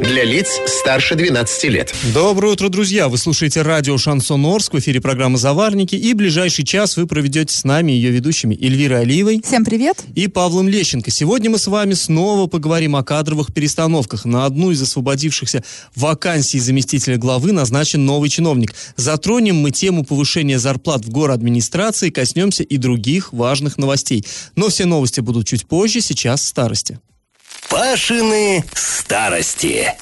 Для лиц старше 12 лет. Доброе утро, друзья! Вы слушаете радио «Шансон Орск» в эфире программы «Заварники». И ближайший час вы проведете с нами, ее ведущими Эльвирой Алиевой. Всем привет! И Павлом Лещенко. Сегодня мы с вами снова поговорим о кадровых перестановках. На одну из освободившихся вакансий заместителя главы назначен новый чиновник. Затронем мы тему повышения зарплат в администрации, коснемся и других важных новостей. Но все новости будут чуть позже, сейчас старости. Пашины старости.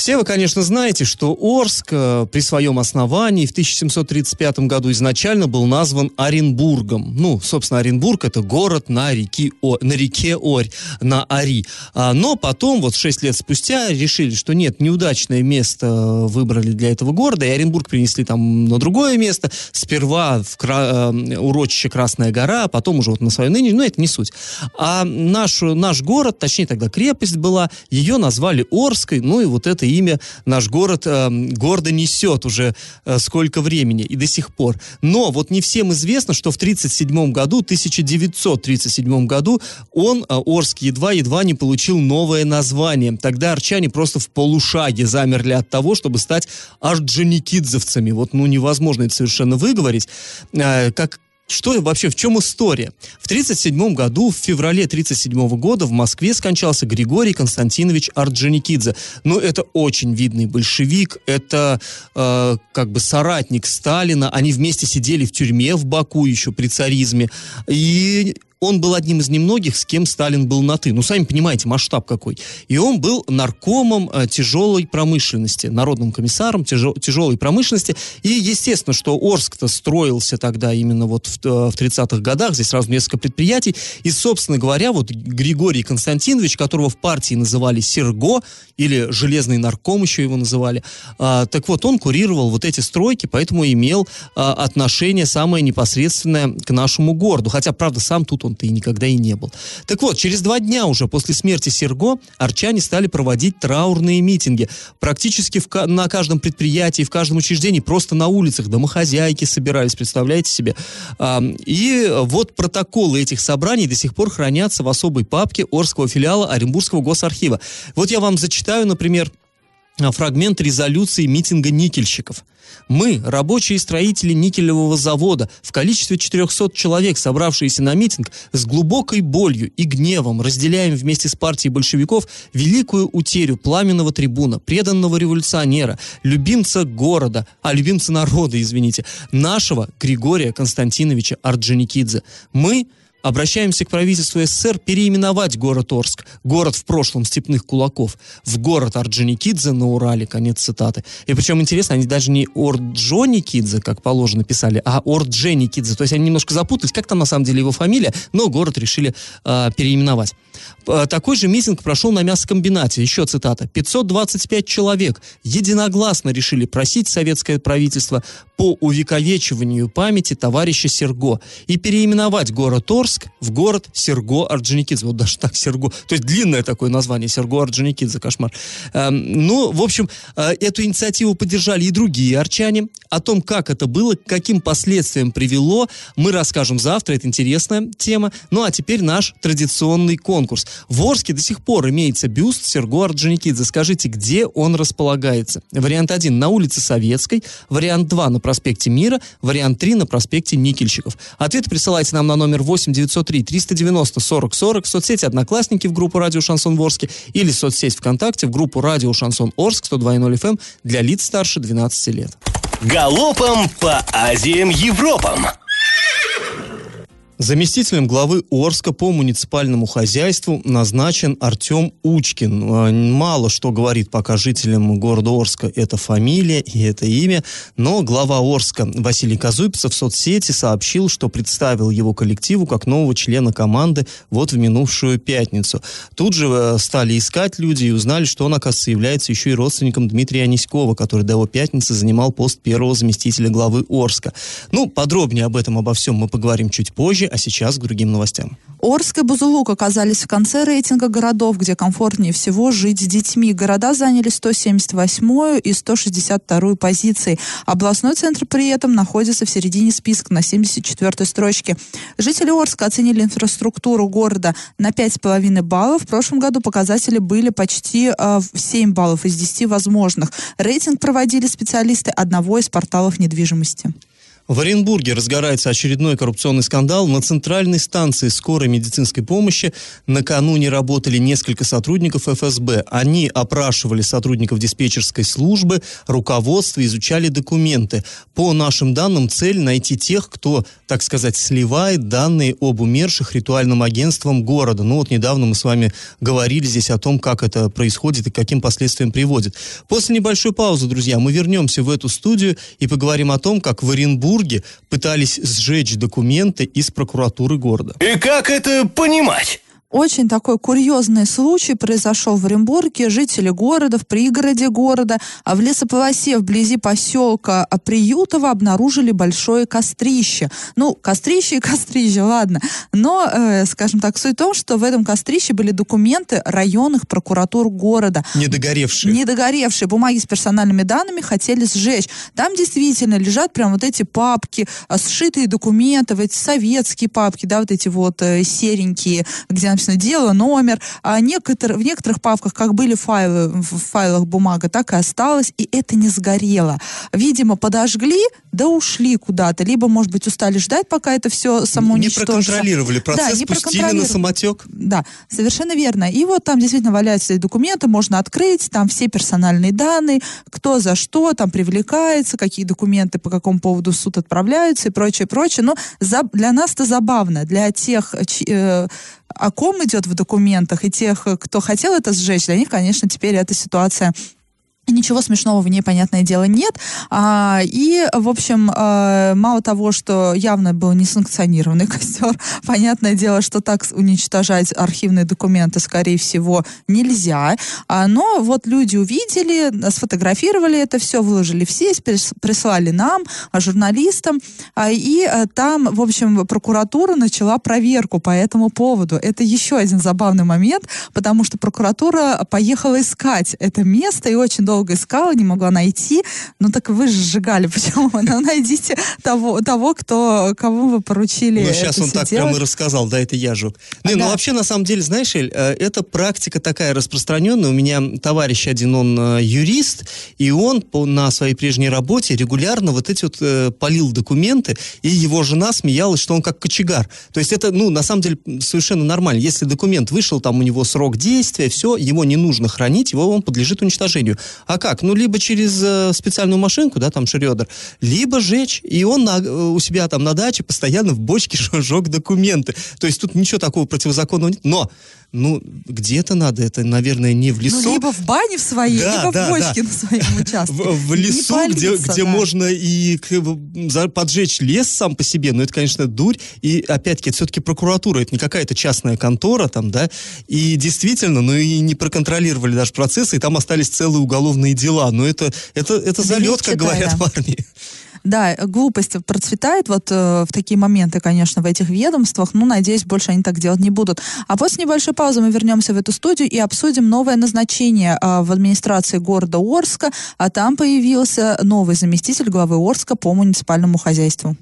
Все вы, конечно, знаете, что Орск э, при своем основании в 1735 году изначально был назван Оренбургом. Ну, собственно, Оренбург это город на, реке, О, на реке Орь, на Ари. А, но потом, вот шесть лет спустя, решили, что нет, неудачное место выбрали для этого города, и Оренбург принесли там на другое место. Сперва в кра- э, урочище Красная гора, а потом уже вот на свое ныне, но это не суть. А наш, наш город, точнее тогда крепость была, ее назвали Орской, ну и вот это имя наш город э, гордо несет уже э, сколько времени и до сих пор. Но вот не всем известно, что в 1937 году, 1937 году, он, э, Орск, едва-едва не получил новое название. Тогда арчане просто в полушаге замерли от того, чтобы стать орджоникидзовцами. Вот, ну, невозможно это совершенно выговорить. Э, как что вообще, в чем история? В 1937 году, в феврале 1937 года в Москве скончался Григорий Константинович Орджоникидзе. Ну, это очень видный большевик, это э, как бы соратник Сталина. Они вместе сидели в тюрьме в Баку еще при царизме. И он был одним из немногих, с кем Сталин был на «ты». Ну, сами понимаете, масштаб какой. И он был наркомом э, тяжелой промышленности, народным комиссаром тяжел, тяжелой промышленности. И, естественно, что Орск-то строился тогда именно вот в, э, в 30-х годах, здесь сразу несколько предприятий. И, собственно говоря, вот Григорий Константинович, которого в партии называли Серго, или Железный нарком еще его называли, а, так вот, он курировал вот эти стройки, поэтому имел а, отношение самое непосредственное к нашему городу. Хотя, правда, сам тут он он-то и никогда и не был. Так вот, через два дня уже после смерти Серго арчане стали проводить траурные митинги. Практически в, на каждом предприятии, в каждом учреждении, просто на улицах домохозяйки собирались, представляете себе. И вот протоколы этих собраний до сих пор хранятся в особой папке Орского филиала Оренбургского госархива. Вот я вам зачитаю, например, фрагмент резолюции митинга никельщиков. Мы, рабочие строители никелевого завода, в количестве 400 человек, собравшиеся на митинг, с глубокой болью и гневом разделяем вместе с партией большевиков великую утерю пламенного трибуна, преданного революционера, любимца города, а любимца народа, извините, нашего Григория Константиновича Орджоникидзе. Мы, Обращаемся к правительству СССР переименовать город Орск, город в прошлом степных кулаков, в город Орджоникидзе на Урале, конец цитаты. И причем интересно, они даже не Орджоникидзе, как положено писали, а Ордженикидзе. То есть они немножко запутались, как там на самом деле его фамилия, но город решили э, переименовать. Такой же митинг прошел на мясокомбинате. Еще цитата. 525 человек единогласно решили просить советское правительство по увековечиванию памяти товарища Серго и переименовать город Орск в город Серго Орджоникидзе. Вот даже так Серго. То есть длинное такое название Серго Орджоникидзе. Кошмар. Эм, ну, в общем, э, эту инициативу поддержали и другие арчане. О том, как это было, к каким последствиям привело, мы расскажем завтра. Это интересная тема. Ну, а теперь наш традиционный конкурс. В Орске до сих пор имеется бюст Серго Орджоникидзе. Скажите, где он располагается? Вариант 1 на улице Советской, вариант 2 на проспекте Мира, вариант 3 на проспекте Никельщиков. Ответы присылайте нам на номер 8 903 390 40 40 в соцсети «Одноклассники» в группу «Радио Шансон Ворске» или соцсеть ВКонтакте в группу «Радио Шансон Орск» 102.0 FM эм для лиц старше 12 лет. Галопом по Азиям Европам! Заместителем главы Орска по муниципальному хозяйству назначен Артем Учкин. А, мало что говорит пока жителям города Орска эта фамилия и это имя, но глава Орска Василий Казуйпцев в соцсети сообщил, что представил его коллективу как нового члена команды вот в минувшую пятницу. Тут же э, стали искать люди и узнали, что он, оказывается, является еще и родственником Дмитрия Аниськова, который до его пятницы занимал пост первого заместителя главы Орска. Ну, подробнее об этом, обо всем мы поговорим чуть позже а сейчас к другим новостям. Орск и Бузулук оказались в конце рейтинга городов, где комфортнее всего жить с детьми. Города заняли 178 и 162 позиции. Областной центр при этом находится в середине списка на 74 строчке. Жители Орска оценили инфраструктуру города на 5,5 баллов. В прошлом году показатели были почти э, 7 баллов из 10 возможных. Рейтинг проводили специалисты одного из порталов недвижимости. В Оренбурге разгорается очередной коррупционный скандал. На центральной станции скорой медицинской помощи накануне работали несколько сотрудников ФСБ. Они опрашивали сотрудников диспетчерской службы, руководство, изучали документы. По нашим данным, цель найти тех, кто, так сказать, сливает данные об умерших ритуальным агентством города. Ну вот недавно мы с вами говорили здесь о том, как это происходит и к каким последствиям приводит. После небольшой паузы, друзья, мы вернемся в эту студию и поговорим о том, как в Оренбурге пытались сжечь документы из прокуратуры города. И как это понимать? Очень такой курьезный случай произошел в Оренбурге. Жители города, в пригороде города, а в лесополосе вблизи поселка Приютово обнаружили большое кострище. Ну, кострище и кострище, ладно. Но, э, скажем так, суть в том, что в этом кострище были документы районных прокуратур города. Недогоревшие. Недогоревшие бумаги с персональными данными хотели сжечь. Там действительно лежат прям вот эти папки, а, сшитые документы, вот эти советские папки, да, вот эти вот э, серенькие, где написано дело, номер. А некотор, в некоторых папках, как были файлы, в файлах бумага, так и осталось, и это не сгорело. Видимо, подожгли, да ушли куда-то. Либо, может быть, устали ждать, пока это все само Не проконтролировали процесс, Да, не пустили на самотек. Да, совершенно верно. И вот там действительно валяются документы, можно открыть, там все персональные данные, кто за что там привлекается, какие документы по какому поводу в суд отправляются и прочее, прочее. Но за, для нас это забавно, для тех, чи- э, о ком идет в документах, и тех, кто хотел это сжечь, для них, конечно, теперь эта ситуация Ничего смешного в ней, понятное дело, нет. А, и, в общем, э, мало того, что явно был несанкционированный костер, понятное дело, что так уничтожать архивные документы, скорее всего, нельзя. А, но вот люди увидели, сфотографировали это все, выложили в сеть, прис- прислали нам, а, журналистам. А, и э, там, в общем, прокуратура начала проверку по этому поводу. Это еще один забавный момент, потому что прокуратура поехала искать это место и очень долго искала, не могла найти. Ну так вы же сжигали, почему? Ну найдите того, того кто, кому вы поручили Ну, сейчас он так прямо делать. и рассказал, да, это я жег. Не, ну Да. вообще, на самом деле, знаешь, Эль, э, это практика такая распространенная. У меня товарищ один, он э, юрист, и он по- на своей прежней работе регулярно вот эти вот э, полил документы, и его жена смеялась, что он как кочегар. То есть это, ну, на самом деле, совершенно нормально. Если документ вышел, там у него срок действия, все, его не нужно хранить, его он подлежит уничтожению. А как? Ну, либо через э, специальную машинку, да, там Шредер, либо жечь. И он на- э, у себя там на даче постоянно в бочке жег документы. То есть тут ничего такого противозаконного нет. Но, ну, где-то надо, это, наверное, не в лесу. Ну, либо в бане в своей, Да, либо да, в бочке да. на своем участке. В, в лесу, где, палиться, где да. можно и поджечь лес сам по себе, но это, конечно, дурь. И, опять-таки, это все-таки прокуратура, это не какая-то частная контора там, да. И действительно, ну и не проконтролировали даже процессы, и там остались целые уголовные дела. Но это, это, это залет, как говорят парни. Да, глупость процветает вот э, в такие моменты, конечно, в этих ведомствах. Ну, надеюсь, больше они так делать не будут. А после небольшой паузы мы вернемся в эту студию и обсудим новое назначение э, в администрации города Орска. А там появился новый заместитель главы Орска по муниципальному хозяйству.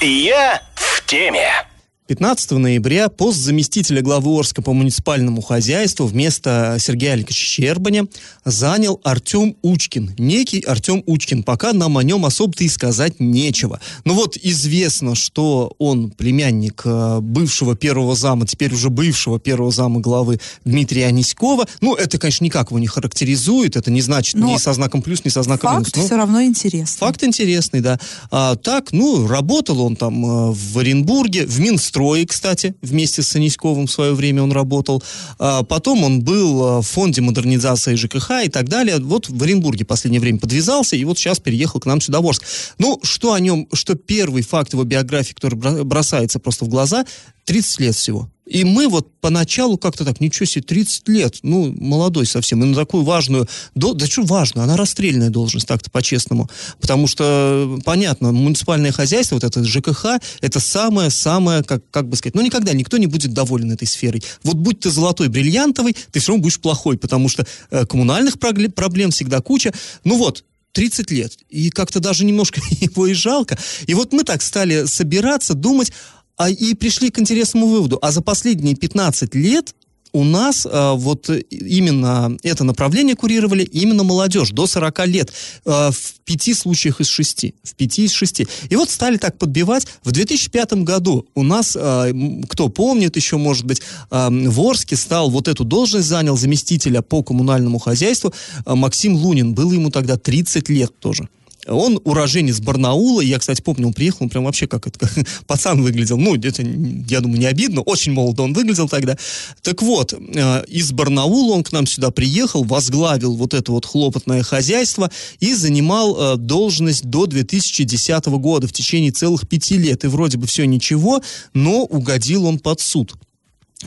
Я в теме. 15 ноября пост заместителя главы Орска по муниципальному хозяйству вместо Сергея Аликовича Щербаня занял Артем Учкин. Некий Артем Учкин. Пока нам о нем особо-то и сказать нечего. Но вот известно, что он племянник э, бывшего первого зама, теперь уже бывшего первого зама главы Дмитрия Аниськова. Ну, это, конечно, никак его не характеризует. Это не значит Но ни со знаком плюс, ни со знаком минус. Факт Ну, все равно интересный. Факт интересный, да. А, так, ну, работал он там э, в Оренбурге, в Минстрое, кстати, вместе с Саниськовым в свое время он работал. А, потом он был э, в фонде модернизации ЖКХ и так далее. Вот в Оренбурге последнее время подвязался, и вот сейчас переехал к нам сюда в Орск. Ну, что о нем, что первый факт его биографии, который бро- бросается просто в глаза, 30 лет всего. И мы вот поначалу как-то так, ничего себе, 30 лет, ну, молодой совсем, и на такую важную, до, да что важную, она расстрельная должность, так-то по-честному. Потому что, понятно, муниципальное хозяйство, вот это ЖКХ, это самое-самое, как, как бы сказать, ну, никогда никто не будет доволен этой сферой. Вот будь ты золотой, бриллиантовый, ты все равно будешь плохой, потому что э, коммунальных проблем всегда куча. Ну вот, 30 лет. И как-то даже немножко его и жалко. И вот мы так стали собираться, думать, а, и пришли к интересному выводу. А за последние 15 лет у нас а, вот именно это направление курировали именно молодежь до 40 лет а, в пяти случаях из шести. В пяти из шести. И вот стали так подбивать. В 2005 году у нас, а, кто помнит еще, может быть, а, в Орске стал вот эту должность занял заместителя по коммунальному хозяйству а, Максим Лунин. Было ему тогда 30 лет тоже. Он уроженец Барнаула. Я, кстати, помню, он приехал, он прям вообще как это, как пацан выглядел. Ну, это, я думаю, не обидно. Очень молодо он выглядел тогда. Так вот, э, из Барнаула он к нам сюда приехал, возглавил вот это вот хлопотное хозяйство и занимал э, должность до 2010 года в течение целых пяти лет. И вроде бы все ничего, но угодил он под суд.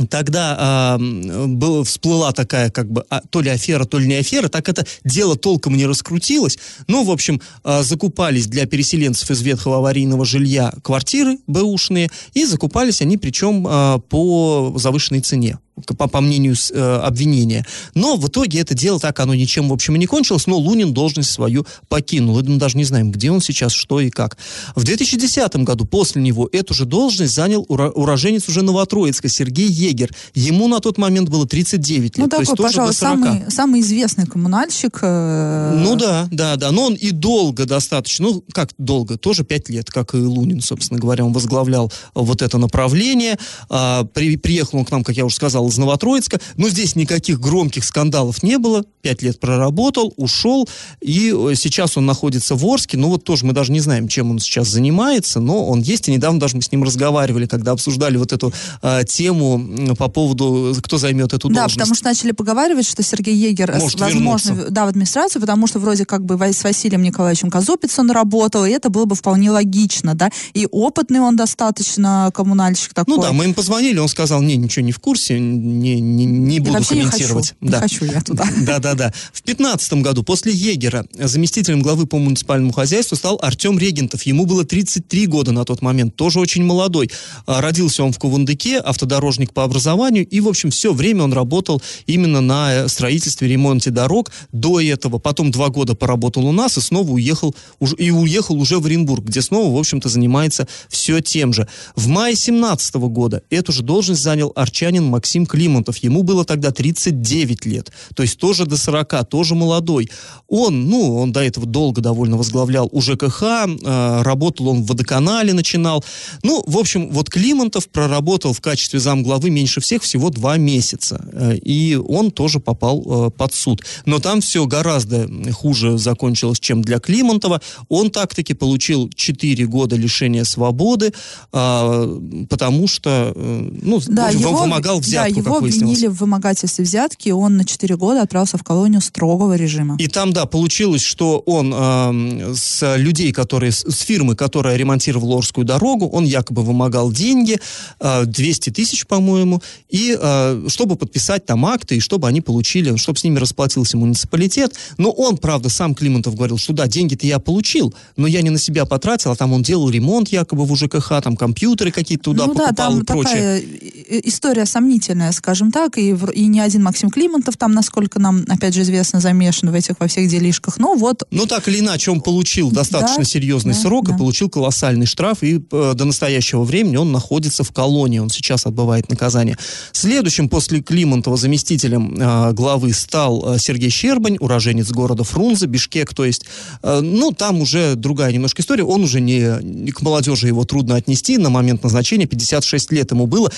Тогда э, был, всплыла такая, как бы, а, то ли афера, то ли не афера, так это дело толком не раскрутилось. Ну, в общем, э, закупались для переселенцев из ветхого аварийного жилья квартиры бэушные, и закупались они причем э, по завышенной цене по, по мнению э, обвинения. Но в итоге это дело так, оно ничем, в общем, и не кончилось, но Лунин должность свою покинул. И мы даже не знаем, где он сейчас, что и как. В 2010 году после него эту же должность занял уроженец уже Новотроицка Сергей Егер. Ему на тот момент было 39 лет. Ну, такой, пожалуй, до 40. самый, самый известный коммунальщик. э, Ну да, да, да. Но он и долго достаточно, ну как долго, тоже пять лет, как и Лунин, собственно говоря, он возглавлял вот это направление. А, при, приехал он к нам, как я уже сказал, из Новотроицка. Но здесь никаких громких скандалов не было. Пять лет проработал, ушел. И э, сейчас он находится в Орске. Ну вот тоже мы даже не знаем, чем он сейчас занимается, но он есть. И недавно даже мы с ним разговаривали, когда обсуждали вот эту а, тему по поводу, кто займет эту Да, должность. потому что начали поговаривать, что Сергей Егер, э, Может возможно, вернуться. да, в администрацию, потому что вроде как бы с Василием Николаевичем Казупицын работал, и это было бы вполне логично, да, и опытный он достаточно коммунальщик такой. Ну да, мы им позвонили, он сказал, не, ничего не в курсе, не, не, не буду вообще не комментировать. хочу, не хочу я туда. Да, да, да. В пятнадцатом году после Егера заместителем главы по муниципальному хозяйству стал Артем Регентов. Ему было 33 года на тот момент, тоже очень молодой. А, Родился он в Кувандыке, автодорожник по образованию, и, в общем, все время он работал именно на э, строительстве, ремонте дорог. До этого, потом два года поработал у нас и снова уехал, и уехал уже в Оренбург, где снова, в общем-то, занимается все тем же. В мае 17 года эту же должность занял арчанин Максим Климонтов. Ему было тогда 39 лет. То есть тоже до 40, тоже молодой. Он, ну, он до этого долго довольно возглавлял у ЖКХ, э, работал он в водоканале, начинал. Ну, в общем, вот Климонтов проработал в качестве замглавы меньше всех всего два месяца. Э, и он тоже попал э, под суд. Но там все гораздо хуже закончилось, чем для Климонтова. Он так-таки получил 4 года лишения свободы, а, потому что, э, ну, в Да, общем, его, вымогал да, взятку, его обвинили в вымогательстве взятки, и он на 4 года отправился в колонию строгого режима. И там, да, получилось, что он эм, с людей, которые, с, фирмы, которая ремонтировала Орскую дорогу, он якобы вымогал деньги, э, 200 тысяч, по-моему, и э, чтобы подписать там акты, и чтобы они получили, чтобы с ними расплатился муниципалитет. Но он, правда, сам Климонтов говорил, что да, деньги-то я получил, но я не на себя потратил, а там он делал ремонт якобы в УЖКХ, там компьютеры какие-то туда ну да, покупал там и прочее. такая история сомнительная, скажем так, и, и не один Максим Климонтов там, насколько нам, опять же, известно, замешан в этих во всех делишках. Ну вот, Ну, так или иначе, он получил достаточно Да, серьезный да, срок и да. получил колоссальный штраф, и э, до настоящего времени он находится в колонии, он сейчас отбывает наказание. Следующим после Климонтова заместителем э, главы стал э, Сергей Щербань, уроженец города Фрунзе, Бишкек, то есть, э, ну, там уже другая немножко история, он уже не, не к молодежи его трудно отнести, на момент назначения 56 лет ему было,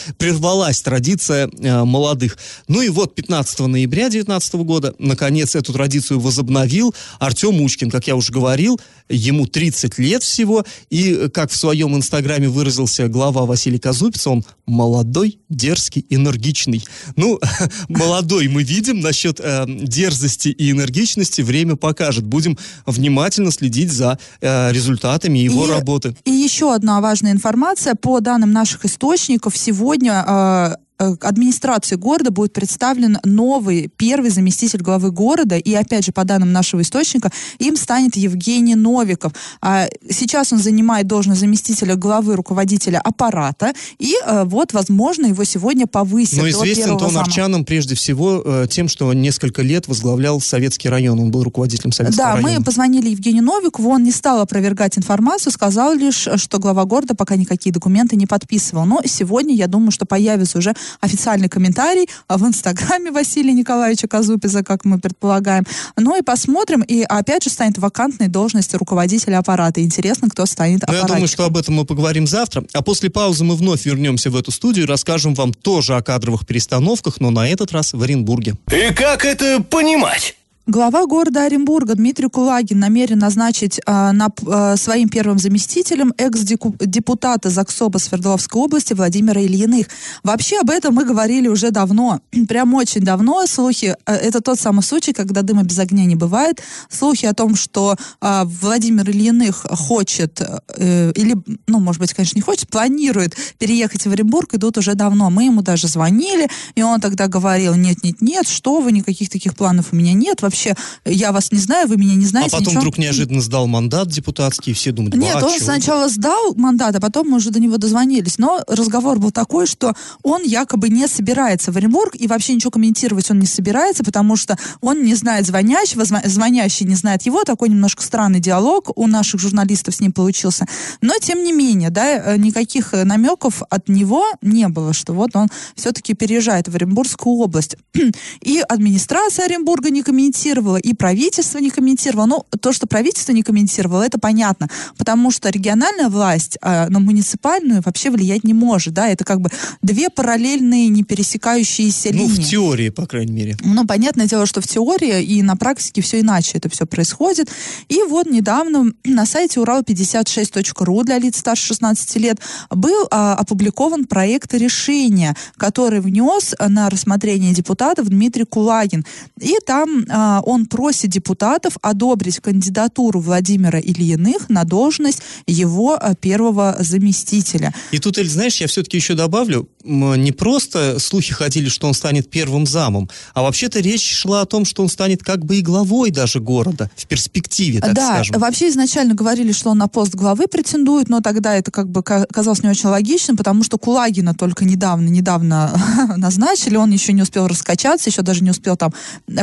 прервалась традиция э, молодых. Ну и вот 15 ноября 2019 года, наконец, эту традицию возобновил Артем Мучкин, как я уже говорил, ему 30 лет всего, и, э, как в своем инстаграме выразился глава Василий Казупиц, он молодой, дерзкий, энергичный. Ну, молодой мы видим, насчет э, дерзости и энергичности время покажет. Будем внимательно следить за э, результатами его И- работы. И еще одна важная информация. По данным наших источников, сегодня э, э, администрации города будет представлен новый первый заместитель главы города, и опять же, по данным нашего источника, им станет Евгений Новиков. А сейчас он занимает должность заместителя главы руководителя аппарата, и э, вот, возможно, его сегодня повысят Но известен первого он зама. арчанам прежде всего э, тем, что он несколько лет возглавлял Советский район. Он был руководителем Советского Да, района. мы позвонили Евгению Новикову, он не стал опровергать информацию, сказал лишь, что глава города пока никакие документы не подписывал. Но сегодня, я думаю, что появится уже официальный комментарий а в инстаграме Василия Николаевича Казупиза, как мы предполагаем. Ну и посмотрим, и опять же станет вакантной должность руководителя аппарата. Интересно, кто станет Но Ну, я думаю, аппаратчиком. что об этом мы поговорим завтра. А после паузы мы вновь вернемся в эту студию и расскажем вам тоже о кадровых перестановках, но на этот раз в Оренбурге. И как это понимать? Глава города Оренбурга Дмитрий Кулагин намерен назначить а, на, а, своим первым заместителем экс-депутата ЗАГСОБа Свердловской области Владимира Ильиных. Вообще об этом мы говорили уже давно, прям очень давно. Слухи, а, это тот самый случай, когда дыма без огня не бывает. Слухи о том, что а, Владимир Ильиных хочет, э, или, ну, может быть, конечно, не хочет, планирует переехать в Оренбург, идут уже давно. Мы ему даже звонили, и он тогда говорил, нет-нет-нет, что вы, никаких таких планов у меня нет, вообще я вас не знаю, вы меня не А знаете. потом ничего. вдруг неожиданно сдал мандат депутатский, и все думают, Нет, «А, он чё?» сначала сдал мандат, а потом мы уже до него дозвонились. Но разговор был такой, что он якобы не собирается в Оренбург и вообще ничего комментировать он не собирается, потому что он не знает звонящего, звонящий не знает его. Такой немножко странный диалог у наших журналистов с ним получился. Но, тем не менее, да, э, никаких э, намеков от него не было, что вот он все-таки переезжает в Оренбургскую область. И администрация Оренбурга не комментировала, и правительство не комментировало. Ну, то, что правительство не комментировало, это понятно, потому что региональная власть а, на муниципальную вообще влиять не может, да, это как бы две параллельные, не пересекающиеся Ну, линии. в теории, по крайней мере. Ну, понятное дело, что в теории и на практике все иначе это все происходит. И вот недавно на сайте урал56.ру для лиц старше 16 лет был а, опубликован проект решения, который внес на рассмотрение депутатов Дмитрий Кулагин. И там а, он просит депутатов одобрить кандидатуру Владимира Ильиных на должность его а, первого заместителя. И тут, Эль, знаешь, я все-таки еще добавлю, не просто слухи ходили, что он станет первым замом, а вообще-то речь шла о том, что он станет как бы и главой даже города, в перспективе, так да, скажем. вообще изначально говорили, что он на пост главы претендует, но тогда это как бы ка- казалось не очень логичным, потому что Кулагина только недавно, недавно назначили, он еще не успел раскачаться, еще даже не успел там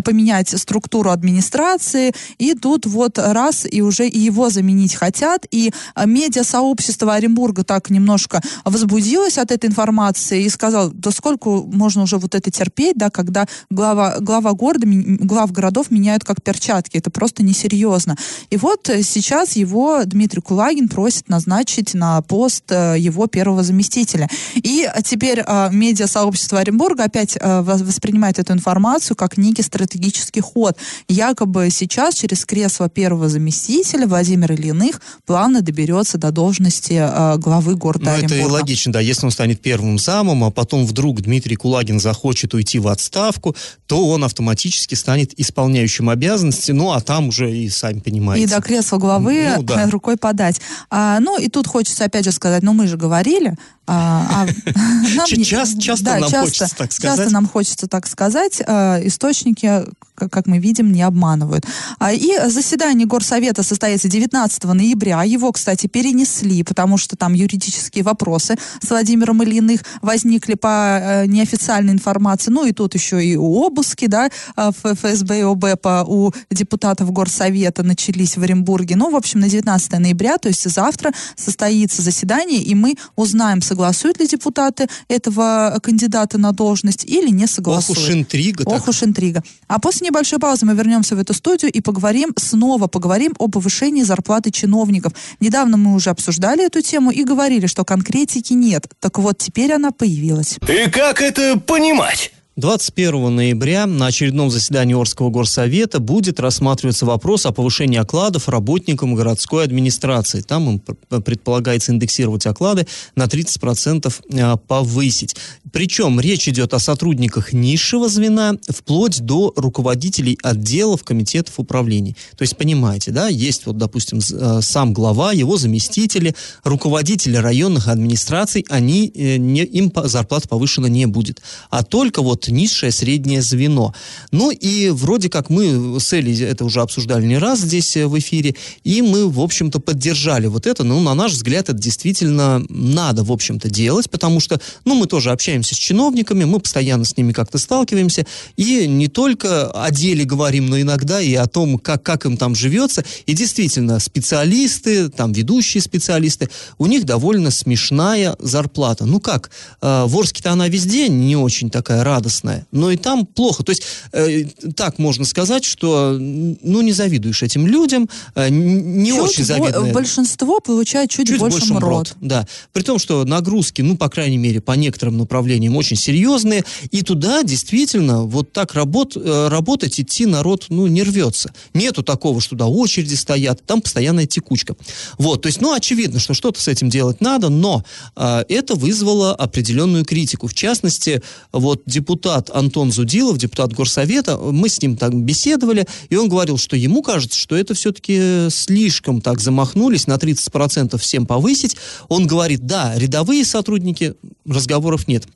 поменять структуру администрации, и тут вот раз, и уже и его заменить хотят, и а, медиа-сообщество Оренбурга так немножко возбудилось от этой информации и сказал, да сколько можно уже вот это терпеть, да, когда глава, глава города, глав городов меняют как перчатки, это просто несерьезно. И вот сейчас его Дмитрий Кулагин просит назначить на пост э, его первого заместителя. И теперь э, медиа-сообщество Оренбурга опять э, вос- воспринимает эту информацию как некий стратегический ход. Якобы сейчас через кресло первого заместителя Владимир Ильиных плавно доберется до должности э, главы города Ну, это и Оренбурга. логично, да. Если он станет первым замом, а потом вдруг Дмитрий Кулагин захочет уйти в отставку, то он автоматически станет исполняющим обязанности, ну, а там уже и сами понимаете. И до кресла главы Ну, да. э, рукой подать. А, ну, и тут хочется опять же сказать, ну, мы же говорили. А, а, нам час- часто да, нам хочется так сказать. Часто нам хочется так сказать. А, источники, как мы видим, не обманывают. А, и заседание Горсовета состоится 19 ноября. Его, кстати, перенесли, потому что там юридические вопросы с Владимиром Ильиных возникли по э, неофициальной информации. Ну, и тут еще и обыски, да, ФСБ и ОБЭПа у депутатов Горсовета начались в Оренбурге. Ну, в общем, на 19 ноября, то есть завтра, состоится заседание, и мы узнаем, согласуют ли депутаты этого кандидата на должность или не Ох согласуют. уж интрига. Ох так. уж интрига. А после небольшой паузы мы вернемся в эту студию и поговорим, снова поговорим о повышении зарплаты чиновников. Недавно мы уже обсуждали эту тему и говорили, что конкретики нет. Так вот, теперь она появилась. И как это понимать? 21 ноября на очередном заседании Орского горсовета будет рассматриваться вопрос о повышении окладов работникам городской администрации. Там им предполагается индексировать оклады на 30% а, повысить. Причем речь идет о сотрудниках низшего звена вплоть до руководителей отделов, комитетов управлений. То есть, понимаете, да, есть вот, допустим, а, сам глава, его заместители, руководители районных администраций, они, э, не, им зарплата повышена не будет. А только вот низшее среднее звено. Ну и вроде как мы с Элей это уже обсуждали не раз здесь э, в эфире, и мы, в общем-то, поддержали вот это. Ну, на наш взгляд, это действительно надо, в общем-то, делать, потому что, ну, мы тоже общаемся с чиновниками, мы постоянно с ними как-то сталкиваемся, и не только о деле говорим, но иногда и о том, как, как им там живется. И действительно, специалисты, там, ведущие специалисты, у них довольно смешная зарплата. Ну как, э, в Орске-то она везде не очень такая радостная, радостное, но и там плохо. То есть э, так можно сказать, что ну не завидуешь этим людям, э, не чуть очень завидуешь. Большинство получает чуть, чуть больше МРОД. Да, при том, что нагрузки, ну по крайней мере по некоторым направлениям очень серьезные, и туда действительно вот так работ, э, работать идти народ ну не рвется. Нету такого, что туда очереди стоят, там постоянная текучка. Вот, то есть ну очевидно, что что-то с этим делать надо, но э, это вызвало определенную критику. В частности, вот депутат депутат Антон Зудилов, депутат Горсовета, мы с ним так беседовали, и он говорил, что ему кажется, что это все-таки слишком так замахнулись, на 30% всем повысить. Он говорит, да, рядовые сотрудники, разговоров нет.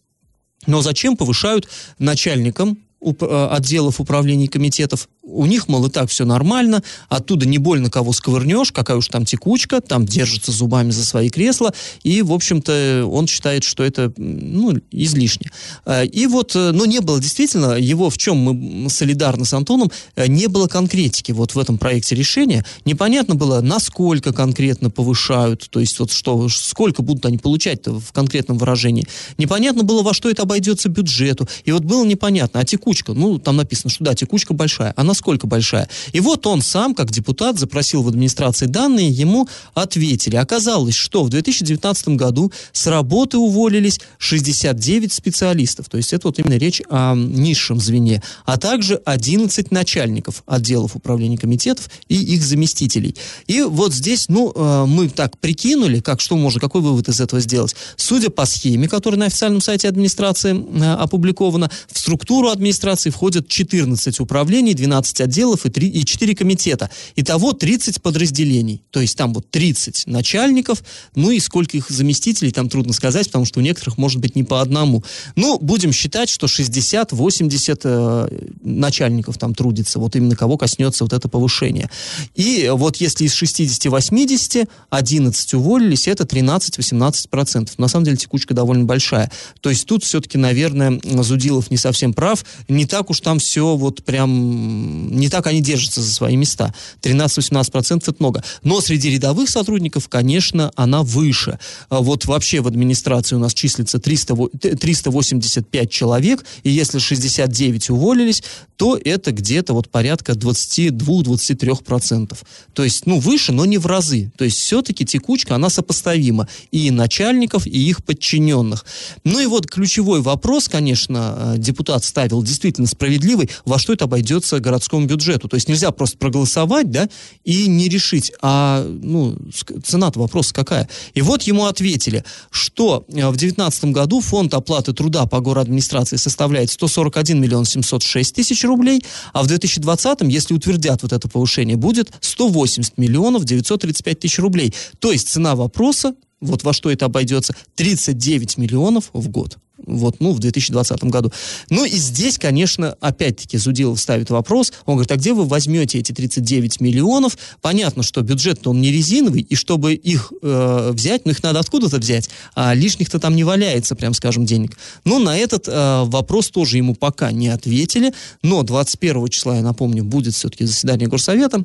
Но зачем повышают начальникам э, отделов управления комитетов у них, мол, и так все нормально, оттуда не больно кого сковырнешь, какая уж там текучка, там держится зубами за свои кресла, и, в общем-то, он считает, что это, ну, излишне. Э, и вот, э, но не было действительно, его в чем мы солидарны с Антоном, не было конкретики вот в этом проекте решения. Непонятно было, насколько конкретно повышают, то есть вот что, сколько будут они получать в конкретном выражении. Непонятно было, во что это обойдется бюджету. И вот было непонятно, а текучка, ну, там написано, что да, текучка большая, она насколько большая. И вот он сам, как депутат, запросил в администрации данные, ему ответили. Оказалось, что в 2019 году с работы уволились 69 специалистов, то есть это вот именно речь о низшем звене, а также 11 начальников отделов управления комитетов и их заместителей. И вот здесь, ну, э, мы так прикинули, как что можно, какой вывод из этого сделать. Судя по схеме, которая на официальном сайте администрации э, опубликована, в структуру администрации входят 14 управлений, 12 15 отделов и, 3, и 4 комитета. Итого 30 подразделений. То есть там вот 30 начальников, ну и сколько их заместителей, там трудно сказать, потому что у некоторых может быть не по одному. Ну, будем считать, что 60-80 э, начальников там трудится, вот именно кого коснется вот это повышение. И вот если из 60-80 11 уволились, это 13-18%. На самом деле текучка довольно большая. То есть тут все-таки, наверное, Зудилов не совсем прав. Не так уж там все вот прям не так они держатся за свои места. 13-18% это много. Но среди рядовых сотрудников, конечно, она выше. А вот вообще в администрации у нас числится 300, 385 человек, и если 69 уволились, то это где-то вот порядка 22-23%. То есть, ну, выше, но не в разы. То есть все-таки текучка, она сопоставима и начальников, и их подчиненных. Ну и вот ключевой вопрос, конечно, э, депутат ставил действительно справедливый, во что это обойдется городскому городскому бюджету. То есть нельзя просто проголосовать, да, и не решить, а, ну, цена-то вопрос какая. И вот ему ответили, что э, в 2019 году фонд оплаты труда по администрации составляет 141 миллион 706 тысяч рублей, а в 2020, если утвердят вот это повышение, будет 180 миллионов 935 тысяч рублей. То есть цена вопроса вот во что это обойдется, 39 миллионов в год вот, ну, в 2020 году. Ну, и здесь, конечно, опять-таки Зудилов ставит вопрос, он говорит, а где вы возьмете эти 39 миллионов? Понятно, что бюджет он не резиновый, и чтобы их э, взять, ну, их надо откуда-то взять, а лишних-то там не валяется, прям скажем, денег. Но на этот э, вопрос тоже ему пока не ответили, но 21 числа, я напомню, будет все-таки заседание Горсовета,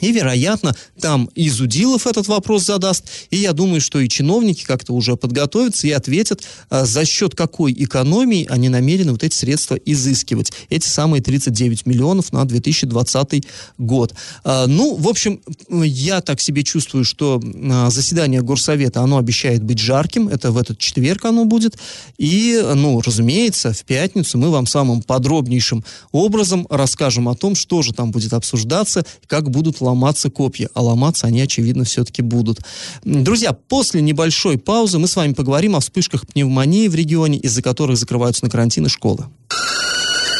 И, вероятно, там и Зудилов этот вопрос задаст, и я думаю, что и чиновники как-то уже подготовятся и ответят, а, за счет какой экономии они намерены вот эти средства изыскивать. Эти самые 39 миллионов на 2020 год. А, ну, в общем, я так себе чувствую, что а, заседание Горсовета, оно обещает быть жарким, это в этот четверг оно будет, и, ну, разумеется, в пятницу мы вам самым подробнейшим образом расскажем о том, что же там будет обсуждаться, как будут ломаться копья, а ломаться они, очевидно, все-таки будут. Друзья, после небольшой паузы мы с вами поговорим о вспышках пневмонии в регионе, из-за которых закрываются на карантин школы.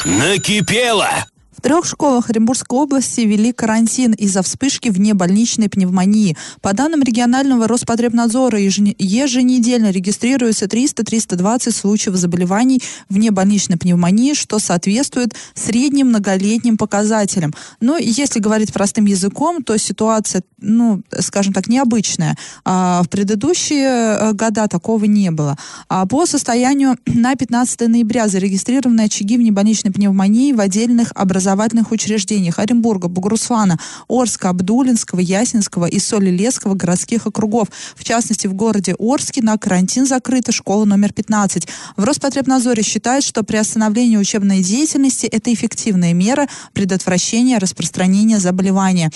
Накипело! В трех школах Оренбургской области ввели карантин из-за вспышки внебольничной пневмонии. По данным регионального Роспотребнадзора, еженедельно регистрируется 300-320 случаев заболеваний внебольничной пневмонии, что соответствует средним многолетним показателям. Но если говорить простым языком, то ситуация, ну, скажем так, необычная. А в предыдущие э, года такого не было. А по состоянию на 15 ноября зарегистрированы очаги внебольничной пневмонии в отдельных образованиях образовательных учреждениях Оренбурга, Бугурусвана, Орска, Абдулинского, Ясинского и Солилесского городских округов. В частности, в городе Орске на карантин закрыта школа номер 15. В Роспотребнадзоре считают, что приостановление учебной деятельности – это эффективная мера предотвращения распространения заболевания.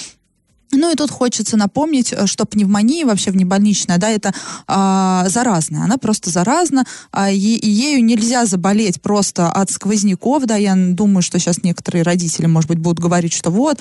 Ну и тут хочется напомнить, э, что пневмония вообще внебольничная, да, это а, заразная, она просто заразна, а, и, ею нельзя заболеть просто от сквозняков, да, я думаю, что сейчас некоторые родители, может быть, будут говорить, что вот,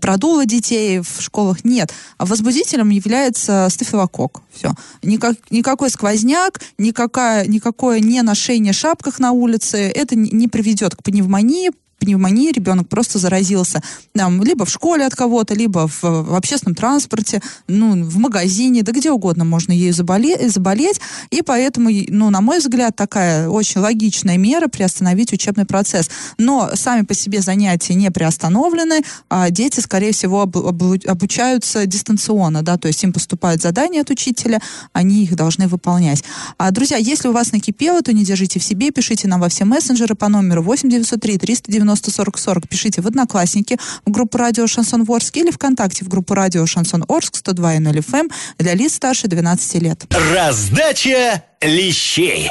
продуло детей в школах, нет, а возбудителем является стафилококк, все, Никак, никакой сквозняк, никакая, никакое не ношение шапках на улице, это не приведет к пневмонии, пневмонии ребенок просто заразился там, либо в школе от кого-то, либо в, в общественном транспорте, ну, в магазине, да где угодно можно ею заболеть, заболеть. И поэтому, ну, на мой взгляд, такая очень логичная мера приостановить учебный процесс. Но сами по себе занятия не приостановлены, а дети, скорее всего, об, об, обучаются дистанционно, да, то есть им поступают задания от учителя, они их должны выполнять. А, друзья, если у вас накипело, то не держите в себе, пишите нам во все мессенджеры по номеру 8903 390 90 40 40. Пишите в Одноклассники, в группу радио Шансон Орск или ВКонтакте в группу радио Шансон Орск 102.0 FM эм для лиц старше 12 лет. Раздача лещей.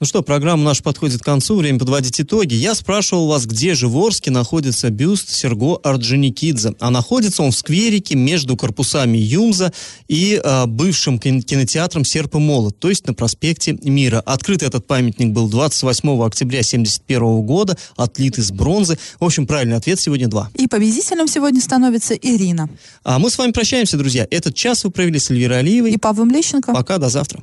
Ну что, программа наша подходит к концу, время подводить итоги. Я спрашивал вас, где же в Орске находится бюст Серго Орджоникидзе. А находится он в скверике между корпусами ЮМЗа и э, бывшим кинотеатром «Серп и молот», то есть на проспекте Мира. Открыт этот памятник был 28 октября 1971 года, отлит из бронзы. В общем, правильный ответ сегодня два. И победителем сегодня становится Ирина. А мы с вами прощаемся, друзья. Этот час вы провели с Эльвирой Алиевой. И Павлом Лещенко. Пока, до завтра.